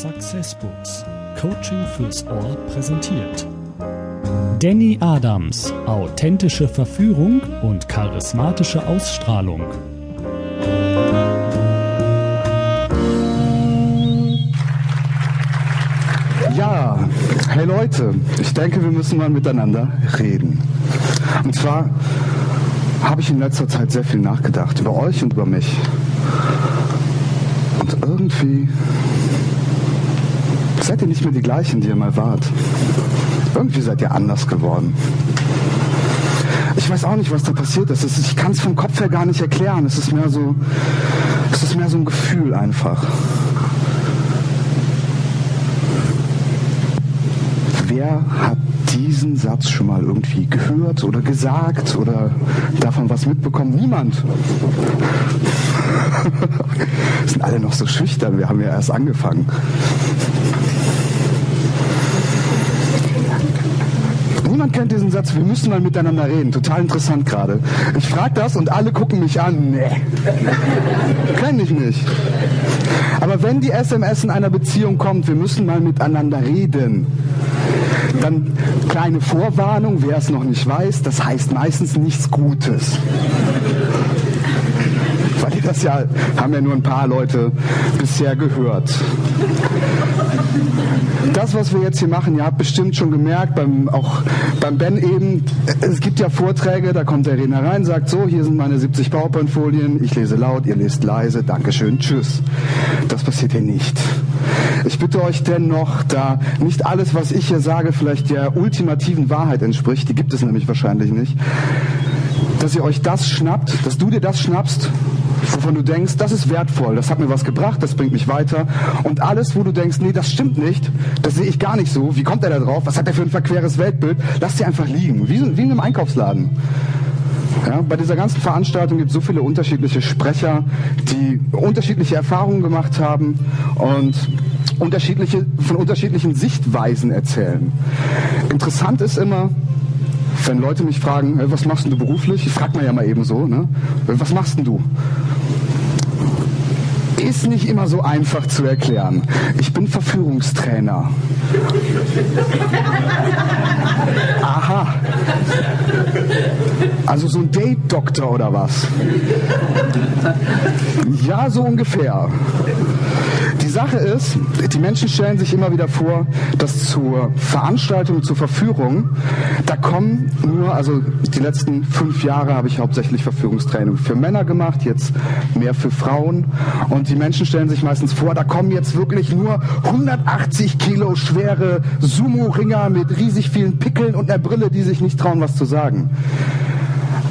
Success Books. Coaching fürs Ohr präsentiert. Danny Adams. Authentische Verführung und charismatische Ausstrahlung. Ja, hey Leute, ich denke, wir müssen mal miteinander reden. Und zwar habe ich in letzter Zeit sehr viel nachgedacht über euch und über mich. Und irgendwie seid ihr nicht mehr die gleichen, die ihr mal wart. Irgendwie seid ihr anders geworden. Ich weiß auch nicht, was da passiert ist. Ich kann es vom Kopf her gar nicht erklären. Es ist mehr so, es ist mehr so ein Gefühl einfach. Wer hat diesen Satz schon mal irgendwie gehört oder gesagt oder davon was mitbekommen? Niemand. sind alle noch so schüchtern. Wir haben ja erst angefangen. Niemand kennt diesen Satz, wir müssen mal miteinander reden. Total interessant gerade. Ich frage das und alle gucken mich an. Nee. Kenne ich nicht. Aber wenn die SMS in einer Beziehung kommt, wir müssen mal miteinander reden, dann kleine Vorwarnung, wer es noch nicht weiß, das heißt meistens nichts Gutes. Das ja, haben ja nur ein paar Leute bisher gehört. Das, was wir jetzt hier machen, ihr habt bestimmt schon gemerkt, beim, auch beim Ben eben, es gibt ja Vorträge, da kommt der Redner rein, sagt so, hier sind meine 70 PowerPoint-Folien, ich lese laut, ihr lest leise, Dankeschön, tschüss. Das passiert hier nicht. Ich bitte euch dennoch, da nicht alles, was ich hier sage, vielleicht der ultimativen Wahrheit entspricht, die gibt es nämlich wahrscheinlich nicht, dass ihr euch das schnappt, dass du dir das schnappst, wovon du denkst, das ist wertvoll, das hat mir was gebracht, das bringt mich weiter. Und alles, wo du denkst, nee, das stimmt nicht, das sehe ich gar nicht so, wie kommt er da drauf, was hat er für ein verqueres Weltbild, lass sie einfach liegen, wie, wie in einem Einkaufsladen. Ja, bei dieser ganzen Veranstaltung gibt es so viele unterschiedliche Sprecher, die unterschiedliche Erfahrungen gemacht haben und unterschiedliche, von unterschiedlichen Sichtweisen erzählen. Interessant ist immer, wenn Leute mich fragen, hey, was machst du beruflich? Ich frage mir ja mal eben so, ne? Was machst denn du? Ist nicht immer so einfach zu erklären. Ich bin Verführungstrainer. Aha. Also so ein Date-Doktor oder was? Ja, so ungefähr. Die Sache ist, die Menschen stellen sich immer wieder vor, dass zur Veranstaltung, zur Verführung, da kommen nur, also die letzten fünf Jahre habe ich hauptsächlich Verführungstraining für Männer gemacht, jetzt mehr für Frauen. Und die Menschen stellen sich meistens vor, da kommen jetzt wirklich nur 180 Kilo schwere Sumo-Ringer mit riesig vielen Pickeln und einer Brille, die sich nicht trauen, was zu sagen.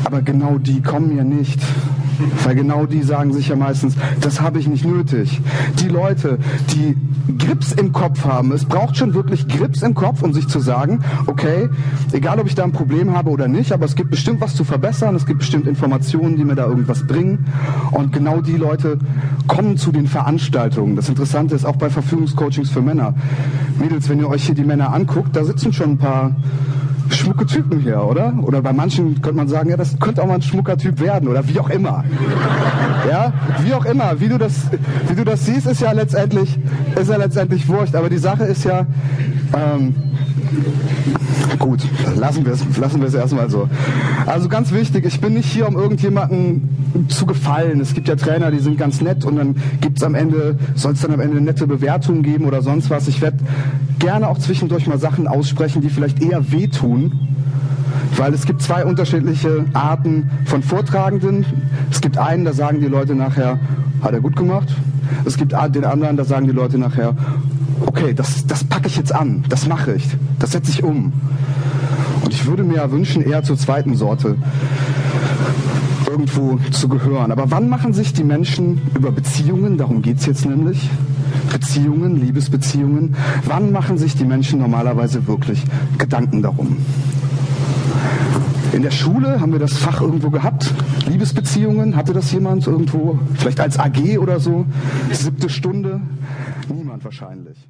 Aber genau die kommen ja nicht. Weil genau die sagen sich ja meistens, das habe ich nicht nötig. Die Leute, die Grips im Kopf haben, es braucht schon wirklich Grips im Kopf, um sich zu sagen, okay, egal ob ich da ein Problem habe oder nicht, aber es gibt bestimmt was zu verbessern, es gibt bestimmt Informationen, die mir da irgendwas bringen. Und genau die Leute kommen zu den Veranstaltungen. Das Interessante ist auch bei Verfügungscoachings für Männer. Mädels, wenn ihr euch hier die Männer anguckt, da sitzen schon ein paar schmucke Typen hier, oder? Oder bei manchen könnte man sagen, ja, das könnte auch mal ein schmucker Typ werden oder wie auch immer. Ja, wie auch immer, wie du das, wie du das siehst, ist ja letztendlich, ist ja letztendlich wurscht. Aber die Sache ist ja, ähm, Gut, lassen wir es lassen erstmal so. Also ganz wichtig, ich bin nicht hier, um irgendjemanden zu gefallen. Es gibt ja Trainer, die sind ganz nett und dann gibt's am Ende, soll es dann am Ende nette Bewertungen geben oder sonst was. Ich werde gerne auch zwischendurch mal Sachen aussprechen, die vielleicht eher wehtun. Weil es gibt zwei unterschiedliche Arten von Vortragenden. Es gibt einen, da sagen die Leute nachher, hat er gut gemacht. Es gibt den anderen, da sagen die Leute nachher, okay, das, das packe ich jetzt an, das mache ich, das setze ich um. Und ich würde mir ja wünschen, eher zur zweiten Sorte irgendwo zu gehören. Aber wann machen sich die Menschen über Beziehungen, darum geht es jetzt nämlich, Beziehungen, Liebesbeziehungen, wann machen sich die Menschen normalerweise wirklich Gedanken darum? In der Schule haben wir das Fach irgendwo gehabt. Liebesbeziehungen, hatte das jemand irgendwo? Vielleicht als AG oder so? Siebte Stunde? Wahrscheinlich.